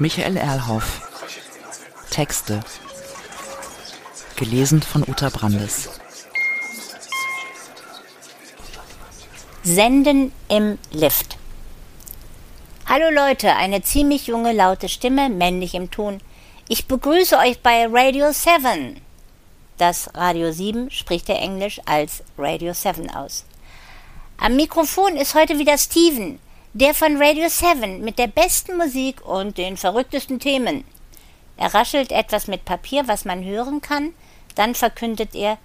Michael Erlhoff. Texte. Gelesen von Uta Brandes. Senden im Lift. Hallo Leute, eine ziemlich junge, laute Stimme, männlich im Ton. Ich begrüße euch bei Radio 7. Das Radio 7 spricht er Englisch als Radio 7 aus. Am Mikrofon ist heute wieder Steven, der von Radio 7 mit der besten Musik und den verrücktesten Themen. Er raschelt etwas mit Papier, was man hören kann, dann verkündet er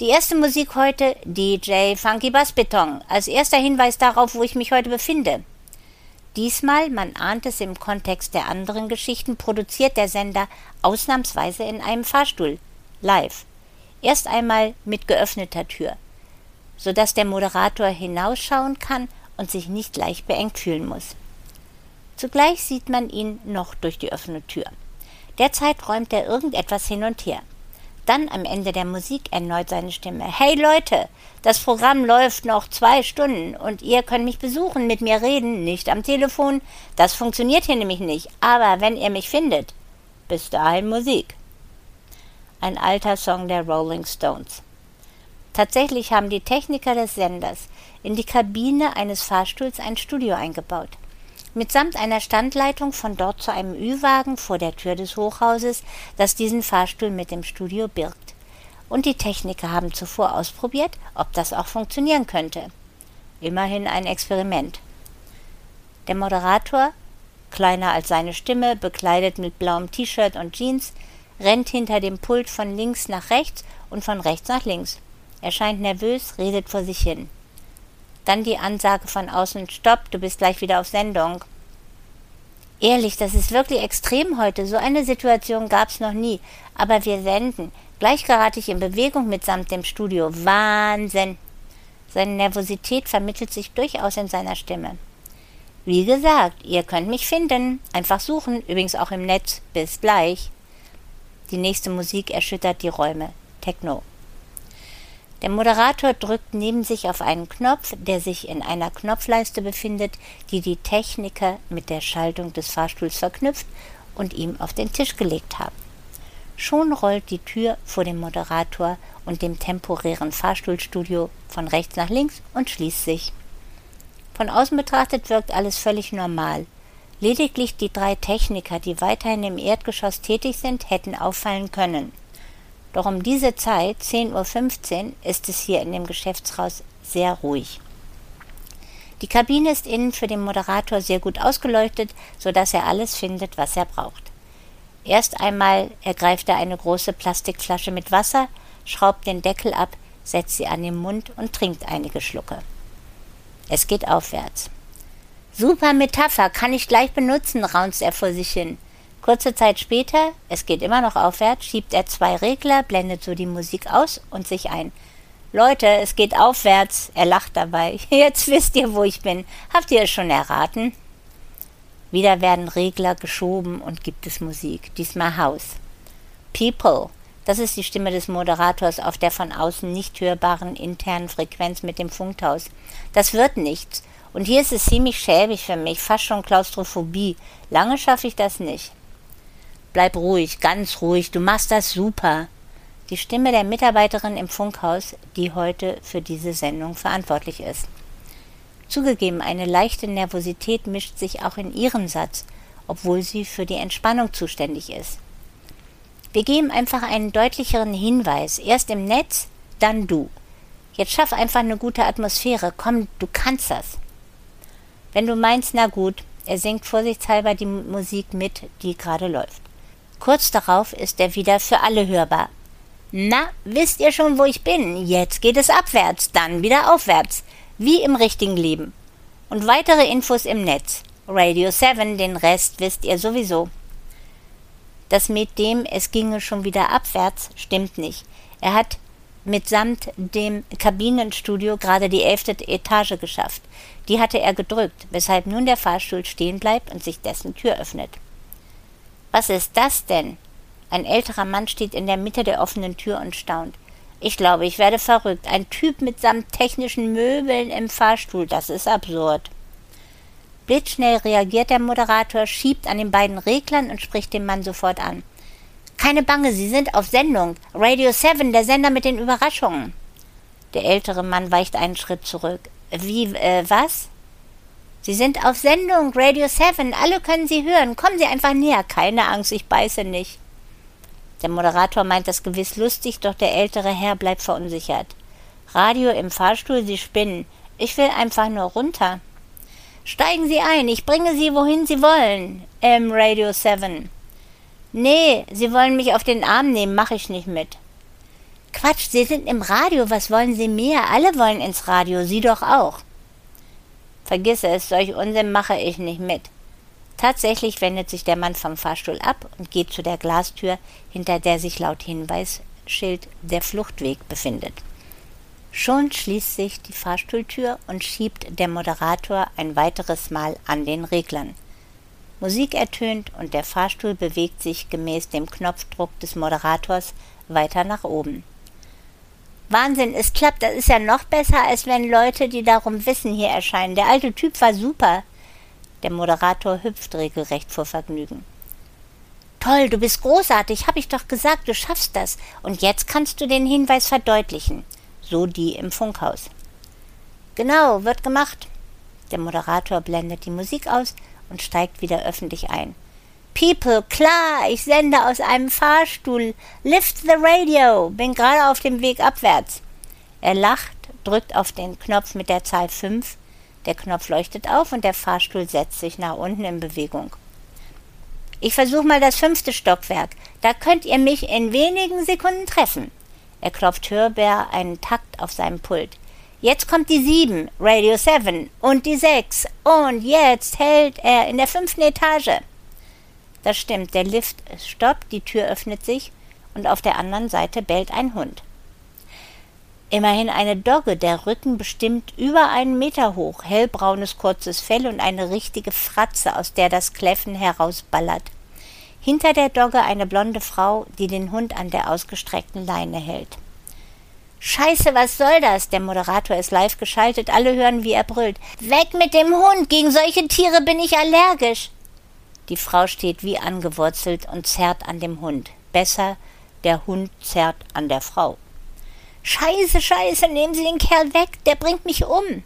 die erste Musik heute DJ Funky Bass Beton als erster Hinweis darauf, wo ich mich heute befinde. Diesmal, man ahnt es im Kontext der anderen Geschichten, produziert der Sender ausnahmsweise in einem Fahrstuhl, live. Erst einmal mit geöffneter Tür, sodass der Moderator hinausschauen kann und sich nicht leicht beengt fühlen muss. Zugleich sieht man ihn noch durch die offene Tür. Derzeit räumt er irgendetwas hin und her. Dann am Ende der Musik erneut seine Stimme. Hey Leute, das Programm läuft noch zwei Stunden und ihr könnt mich besuchen, mit mir reden, nicht am Telefon. Das funktioniert hier nämlich nicht. Aber wenn ihr mich findet, bis dahin Musik. Ein alter Song der Rolling Stones. Tatsächlich haben die Techniker des Senders in die Kabine eines Fahrstuhls ein Studio eingebaut mitsamt einer Standleitung von dort zu einem Ü-Wagen vor der Tür des Hochhauses, das diesen Fahrstuhl mit dem Studio birgt. Und die Techniker haben zuvor ausprobiert, ob das auch funktionieren könnte. Immerhin ein Experiment. Der Moderator, kleiner als seine Stimme, bekleidet mit blauem T-Shirt und Jeans, rennt hinter dem Pult von links nach rechts und von rechts nach links. Er scheint nervös, redet vor sich hin. Dann die Ansage von außen, stopp, du bist gleich wieder auf Sendung. Ehrlich, das ist wirklich extrem heute. So eine Situation gab's noch nie. Aber wir senden. Gleich gerate ich in Bewegung mitsamt dem Studio. Wahnsinn. Seine Nervosität vermittelt sich durchaus in seiner Stimme. Wie gesagt, ihr könnt mich finden. Einfach suchen, übrigens auch im Netz. Bis gleich. Die nächste Musik erschüttert die Räume. Techno. Der Moderator drückt neben sich auf einen Knopf, der sich in einer Knopfleiste befindet, die die Techniker mit der Schaltung des Fahrstuhls verknüpft und ihm auf den Tisch gelegt haben. Schon rollt die Tür vor dem Moderator und dem temporären Fahrstuhlstudio von rechts nach links und schließt sich. Von außen betrachtet wirkt alles völlig normal. Lediglich die drei Techniker, die weiterhin im Erdgeschoss tätig sind, hätten auffallen können. Doch um diese Zeit, 10.15 Uhr, ist es hier in dem Geschäftshaus sehr ruhig. Die Kabine ist innen für den Moderator sehr gut ausgeleuchtet, so dass er alles findet, was er braucht. Erst einmal ergreift er eine große Plastikflasche mit Wasser, schraubt den Deckel ab, setzt sie an den Mund und trinkt einige Schlucke. Es geht aufwärts. Super Metapher, kann ich gleich benutzen, raunzt er vor sich hin. Kurze Zeit später, es geht immer noch aufwärts, schiebt er zwei Regler, blendet so die Musik aus und sich ein. Leute, es geht aufwärts. Er lacht dabei. Jetzt wisst ihr, wo ich bin. Habt ihr es schon erraten? Wieder werden Regler geschoben und gibt es Musik. Diesmal Haus. People. Das ist die Stimme des Moderators auf der von außen nicht hörbaren internen Frequenz mit dem Funkhaus. Das wird nichts. Und hier ist es ziemlich schäbig für mich, fast schon Klaustrophobie. Lange schaffe ich das nicht. Bleib ruhig, ganz ruhig, du machst das super. Die Stimme der Mitarbeiterin im Funkhaus, die heute für diese Sendung verantwortlich ist. Zugegeben, eine leichte Nervosität mischt sich auch in ihren Satz, obwohl sie für die Entspannung zuständig ist. Wir geben einfach einen deutlicheren Hinweis. Erst im Netz, dann du. Jetzt schaff einfach eine gute Atmosphäre. Komm, du kannst das. Wenn du meinst, na gut, er singt vorsichtshalber die Musik mit, die gerade läuft. Kurz darauf ist er wieder für alle hörbar. Na, wisst ihr schon, wo ich bin? Jetzt geht es abwärts, dann wieder aufwärts, wie im richtigen Leben. Und weitere Infos im Netz. Radio 7, den Rest wisst ihr sowieso. Das mit dem es ginge schon wieder abwärts stimmt nicht. Er hat mitsamt dem Kabinenstudio gerade die elfte Etage geschafft. Die hatte er gedrückt, weshalb nun der Fahrstuhl stehen bleibt und sich dessen Tür öffnet. Was ist das denn? Ein älterer Mann steht in der Mitte der offenen Tür und staunt. Ich glaube, ich werde verrückt. Ein Typ mitsamt technischen Möbeln im Fahrstuhl, das ist absurd. Blitzschnell reagiert der Moderator, schiebt an den beiden Reglern und spricht den Mann sofort an. Keine Bange, Sie sind auf Sendung. Radio 7, der Sender mit den Überraschungen. Der ältere Mann weicht einen Schritt zurück. Wie, äh, was? Sie sind auf Sendung, Radio 7, alle können Sie hören. Kommen Sie einfach näher. Keine Angst, ich beiße nicht. Der Moderator meint das gewiss lustig, doch der ältere Herr bleibt verunsichert. Radio im Fahrstuhl, Sie spinnen. Ich will einfach nur runter. Steigen Sie ein, ich bringe Sie, wohin Sie wollen. M Radio 7. Nee, Sie wollen mich auf den Arm nehmen, mache ich nicht mit. Quatsch, Sie sind im Radio, was wollen Sie mehr? Alle wollen ins Radio, Sie doch auch. Vergiss es, solch Unsinn mache ich nicht mit. Tatsächlich wendet sich der Mann vom Fahrstuhl ab und geht zu der Glastür, hinter der sich laut Hinweisschild der Fluchtweg befindet. Schon schließt sich die Fahrstuhltür und schiebt der Moderator ein weiteres Mal an den Reglern. Musik ertönt und der Fahrstuhl bewegt sich gemäß dem Knopfdruck des Moderators weiter nach oben. Wahnsinn, es klappt, das ist ja noch besser, als wenn Leute, die darum wissen, hier erscheinen. Der alte Typ war super. Der Moderator hüpft regelrecht vor Vergnügen. Toll, du bist großartig, hab ich doch gesagt, du schaffst das. Und jetzt kannst du den Hinweis verdeutlichen. So die im Funkhaus. Genau, wird gemacht. Der Moderator blendet die Musik aus und steigt wieder öffentlich ein. People, klar, ich sende aus einem Fahrstuhl. Lift the radio. Bin gerade auf dem Weg abwärts. Er lacht, drückt auf den Knopf mit der Zahl 5 der Knopf leuchtet auf und der Fahrstuhl setzt sich nach unten in Bewegung. Ich versuche mal das fünfte Stockwerk. Da könnt ihr mich in wenigen Sekunden treffen. Er klopft hörbar einen Takt auf seinem Pult. Jetzt kommt die sieben, Radio 7, und die sechs. Und jetzt hält er in der fünften Etage. Das stimmt, der Lift stoppt, die Tür öffnet sich und auf der anderen Seite bellt ein Hund. Immerhin eine Dogge, der Rücken bestimmt über einen Meter hoch, hellbraunes kurzes Fell und eine richtige Fratze, aus der das Kläffen herausballert. Hinter der Dogge eine blonde Frau, die den Hund an der ausgestreckten Leine hält. Scheiße, was soll das? Der Moderator ist live geschaltet, alle hören, wie er brüllt. Weg mit dem Hund, gegen solche Tiere bin ich allergisch. Die Frau steht wie angewurzelt und zerrt an dem Hund. Besser, der Hund zerrt an der Frau. Scheiße, scheiße, nehmen Sie den Kerl weg, der bringt mich um.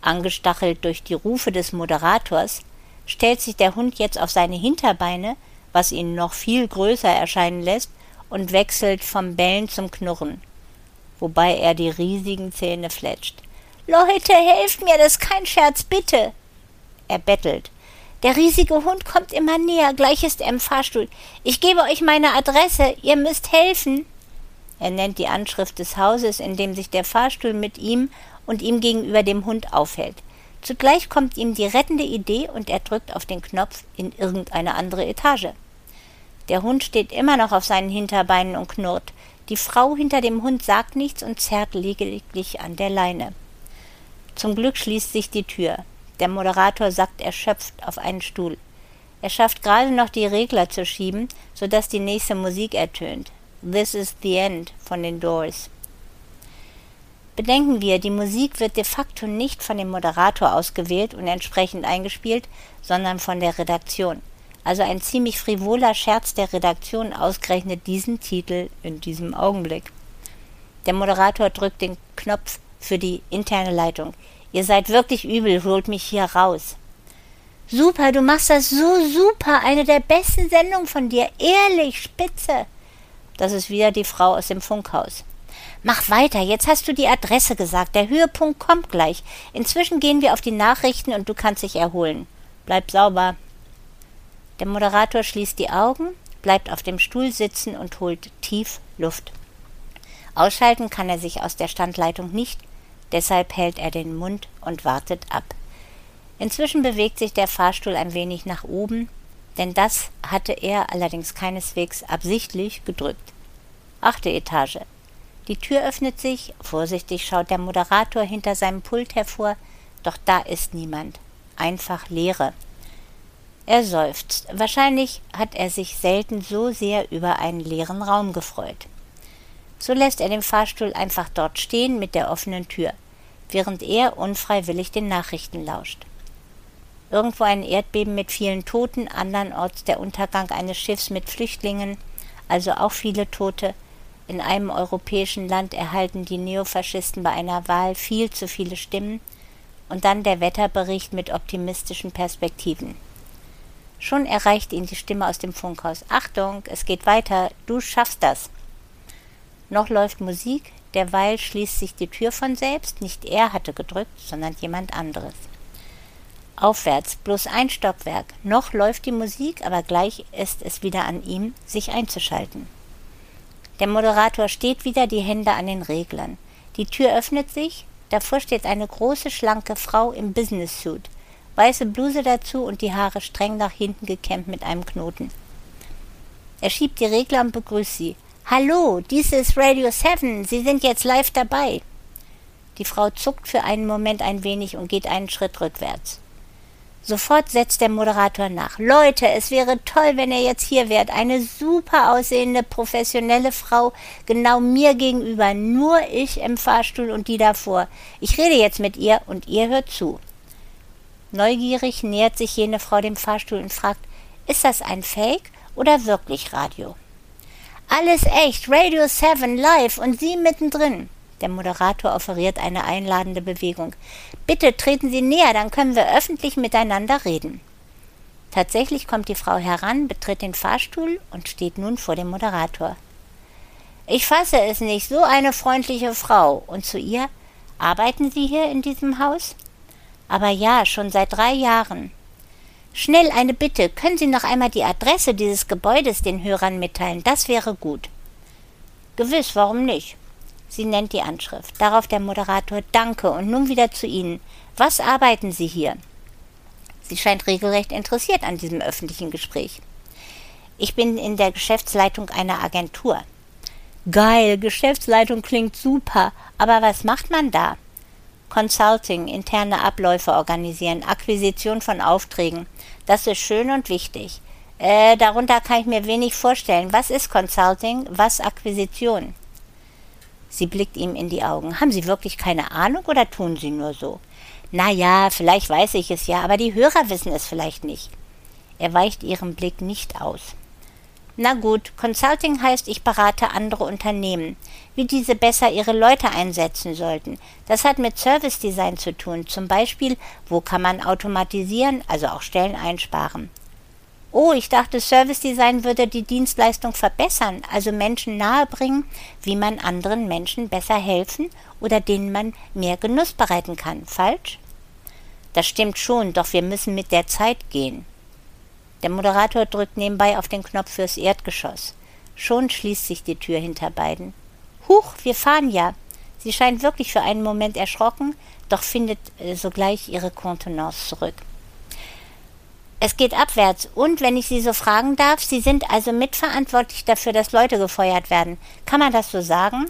Angestachelt durch die Rufe des Moderators stellt sich der Hund jetzt auf seine Hinterbeine, was ihn noch viel größer erscheinen lässt, und wechselt vom Bellen zum Knurren, wobei er die riesigen Zähne fletscht. Leute, helft mir, das ist kein Scherz, bitte. Er bettelt. Der riesige Hund kommt immer näher, gleich ist er im Fahrstuhl. Ich gebe euch meine Adresse, ihr müsst helfen. Er nennt die Anschrift des Hauses, in dem sich der Fahrstuhl mit ihm und ihm gegenüber dem Hund aufhält. Zugleich kommt ihm die rettende Idee und er drückt auf den Knopf in irgendeine andere Etage. Der Hund steht immer noch auf seinen Hinterbeinen und knurrt. Die Frau hinter dem Hund sagt nichts und zerrt lediglich an der Leine. Zum Glück schließt sich die Tür. Der Moderator sackt erschöpft auf einen Stuhl. Er schafft gerade noch die Regler zu schieben, so dass die nächste Musik ertönt. This is the End von den Doors. Bedenken wir, die Musik wird de facto nicht von dem Moderator ausgewählt und entsprechend eingespielt, sondern von der Redaktion. Also ein ziemlich frivoler Scherz der Redaktion ausgerechnet diesen Titel in diesem Augenblick. Der Moderator drückt den Knopf für die interne Leitung. Ihr seid wirklich übel, holt mich hier raus. Super, du machst das so super, eine der besten Sendungen von dir, ehrlich, spitze. Das ist wieder die Frau aus dem Funkhaus. Mach weiter, jetzt hast du die Adresse gesagt. Der Höhepunkt kommt gleich. Inzwischen gehen wir auf die Nachrichten und du kannst dich erholen. Bleib sauber. Der Moderator schließt die Augen, bleibt auf dem Stuhl sitzen und holt tief Luft. Ausschalten kann er sich aus der Standleitung nicht, deshalb hält er den Mund und wartet ab. Inzwischen bewegt sich der Fahrstuhl ein wenig nach oben, denn das hatte er allerdings keineswegs absichtlich gedrückt. Achte Etage. Die Tür öffnet sich, vorsichtig schaut der Moderator hinter seinem Pult hervor, doch da ist niemand. Einfach Leere. Er seufzt. Wahrscheinlich hat er sich selten so sehr über einen leeren Raum gefreut. So lässt er den Fahrstuhl einfach dort stehen mit der offenen Tür, während er unfreiwillig den Nachrichten lauscht. Irgendwo ein Erdbeben mit vielen Toten, andernorts der Untergang eines Schiffs mit Flüchtlingen, also auch viele Tote. In einem europäischen Land erhalten die Neofaschisten bei einer Wahl viel zu viele Stimmen. Und dann der Wetterbericht mit optimistischen Perspektiven. Schon erreicht ihn die Stimme aus dem Funkhaus. Achtung, es geht weiter, du schaffst das. Noch läuft Musik, derweil schließt sich die Tür von selbst, nicht er hatte gedrückt, sondern jemand anderes. Aufwärts, bloß ein Stockwerk. Noch läuft die Musik, aber gleich ist es wieder an ihm, sich einzuschalten. Der Moderator steht wieder, die Hände an den Reglern. Die Tür öffnet sich, davor steht eine große, schlanke Frau im Business-Suit, weiße Bluse dazu und die Haare streng nach hinten gekämmt mit einem Knoten. Er schiebt die Regler und begrüßt sie. Hallo, dies ist Radio 7, Sie sind jetzt live dabei. Die Frau zuckt für einen Moment ein wenig und geht einen Schritt rückwärts. Sofort setzt der Moderator nach. Leute, es wäre toll, wenn ihr jetzt hier wärt. Eine super aussehende, professionelle Frau, genau mir gegenüber. Nur ich im Fahrstuhl und die davor. Ich rede jetzt mit ihr und ihr hört zu. Neugierig nähert sich jene Frau dem Fahrstuhl und fragt, ist das ein Fake oder wirklich Radio? Alles echt, Radio 7 live und Sie mittendrin. Der Moderator offeriert eine einladende Bewegung. Bitte treten Sie näher, dann können wir öffentlich miteinander reden. Tatsächlich kommt die Frau heran, betritt den Fahrstuhl und steht nun vor dem Moderator. Ich fasse es nicht, so eine freundliche Frau. Und zu ihr, arbeiten Sie hier in diesem Haus? Aber ja, schon seit drei Jahren. Schnell eine Bitte, können Sie noch einmal die Adresse dieses Gebäudes den Hörern mitteilen? Das wäre gut. Gewiss, warum nicht? Sie nennt die Anschrift. Darauf der Moderator Danke und nun wieder zu Ihnen. Was arbeiten Sie hier? Sie scheint regelrecht interessiert an diesem öffentlichen Gespräch. Ich bin in der Geschäftsleitung einer Agentur. Geil, Geschäftsleitung klingt super, aber was macht man da? Consulting, interne Abläufe organisieren, Akquisition von Aufträgen. Das ist schön und wichtig. Äh, darunter kann ich mir wenig vorstellen. Was ist Consulting? Was Akquisition? Sie blickt ihm in die Augen. Haben Sie wirklich keine Ahnung oder tun Sie nur so? Na ja, vielleicht weiß ich es ja, aber die Hörer wissen es vielleicht nicht. Er weicht ihrem Blick nicht aus. Na gut, Consulting heißt, ich berate andere Unternehmen, wie diese besser ihre Leute einsetzen sollten. Das hat mit Service Design zu tun, zum Beispiel, wo kann man automatisieren, also auch Stellen einsparen. Oh, ich dachte, Service Design würde die Dienstleistung verbessern, also Menschen nahebringen, wie man anderen Menschen besser helfen oder denen man mehr Genuss bereiten kann. Falsch? Das stimmt schon, doch wir müssen mit der Zeit gehen. Der Moderator drückt nebenbei auf den Knopf fürs Erdgeschoss. Schon schließt sich die Tür hinter beiden. Huch, wir fahren ja. Sie scheint wirklich für einen Moment erschrocken, doch findet äh, sogleich ihre Kontenance zurück. Es geht abwärts. Und wenn ich Sie so fragen darf, Sie sind also mitverantwortlich dafür, dass Leute gefeuert werden. Kann man das so sagen?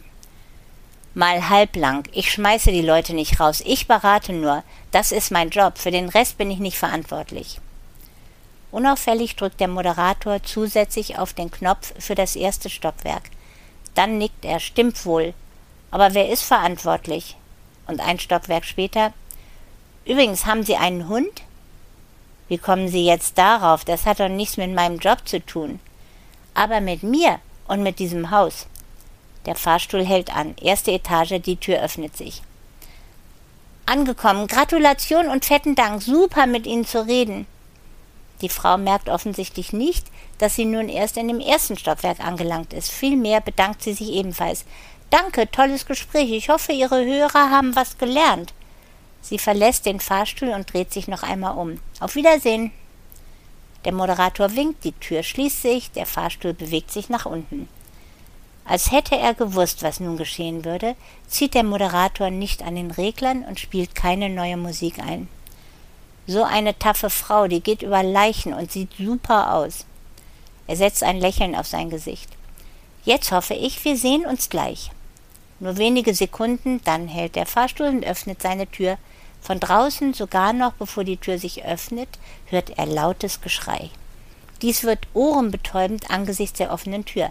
Mal halblang. Ich schmeiße die Leute nicht raus. Ich berate nur. Das ist mein Job. Für den Rest bin ich nicht verantwortlich. Unauffällig drückt der Moderator zusätzlich auf den Knopf für das erste Stockwerk. Dann nickt er. Stimmt wohl. Aber wer ist verantwortlich? Und ein Stockwerk später. Übrigens, haben Sie einen Hund? Wie kommen Sie jetzt darauf? Das hat doch nichts mit meinem Job zu tun. Aber mit mir und mit diesem Haus. Der Fahrstuhl hält an. Erste Etage, die Tür öffnet sich. Angekommen. Gratulation und fetten Dank. Super mit Ihnen zu reden. Die Frau merkt offensichtlich nicht, dass sie nun erst in dem ersten Stockwerk angelangt ist. Vielmehr bedankt sie sich ebenfalls. Danke, tolles Gespräch. Ich hoffe, Ihre Hörer haben was gelernt. Sie verlässt den Fahrstuhl und dreht sich noch einmal um. Auf Wiedersehen. Der Moderator winkt, die Tür schließt sich, der Fahrstuhl bewegt sich nach unten. Als hätte er gewusst, was nun geschehen würde, zieht der Moderator nicht an den Reglern und spielt keine neue Musik ein. So eine taffe Frau, die geht über Leichen und sieht super aus. Er setzt ein Lächeln auf sein Gesicht. Jetzt hoffe ich, wir sehen uns gleich. Nur wenige Sekunden, dann hält der Fahrstuhl und öffnet seine Tür. Von draußen, sogar noch bevor die Tür sich öffnet, hört er lautes Geschrei. Dies wird ohrenbetäubend angesichts der offenen Tür.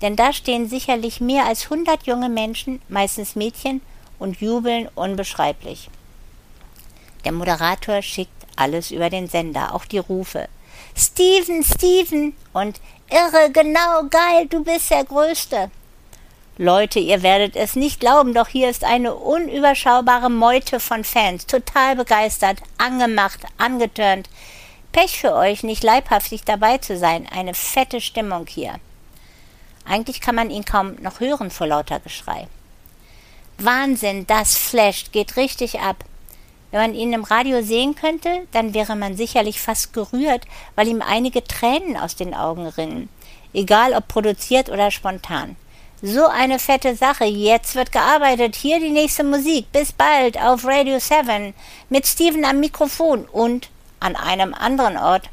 Denn da stehen sicherlich mehr als hundert junge Menschen, meistens Mädchen, und jubeln unbeschreiblich. Der Moderator schickt alles über den Sender, auch die Rufe. Steven, Steven und irre, genau, geil, du bist der Größte. Leute, ihr werdet es nicht glauben, doch hier ist eine unüberschaubare Meute von Fans, total begeistert, angemacht, angetörnt. Pech für euch, nicht leibhaftig dabei zu sein, eine fette Stimmung hier. Eigentlich kann man ihn kaum noch hören vor lauter Geschrei. Wahnsinn, das flasht, geht richtig ab. Wenn man ihn im Radio sehen könnte, dann wäre man sicherlich fast gerührt, weil ihm einige Tränen aus den Augen rinnen, egal ob produziert oder spontan. So eine fette Sache. Jetzt wird gearbeitet. Hier die nächste Musik. Bis bald auf Radio 7 mit Steven am Mikrofon und an einem anderen Ort.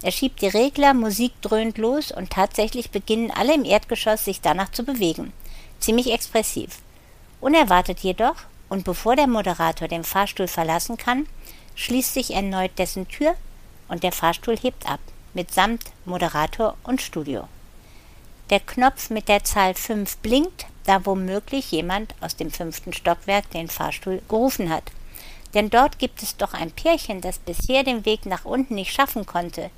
Er schiebt die Regler, Musik dröhnt los und tatsächlich beginnen alle im Erdgeschoss sich danach zu bewegen. Ziemlich expressiv. Unerwartet jedoch, und bevor der Moderator den Fahrstuhl verlassen kann, schließt sich erneut dessen Tür und der Fahrstuhl hebt ab, mitsamt Moderator und Studio. Der Knopf mit der Zahl 5 blinkt, da womöglich jemand aus dem fünften Stockwerk den Fahrstuhl gerufen hat. Denn dort gibt es doch ein Pärchen, das bisher den Weg nach unten nicht schaffen konnte.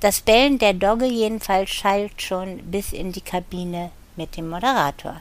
Das Bellen der Dogge jedenfalls schallt schon bis in die Kabine mit dem Moderator.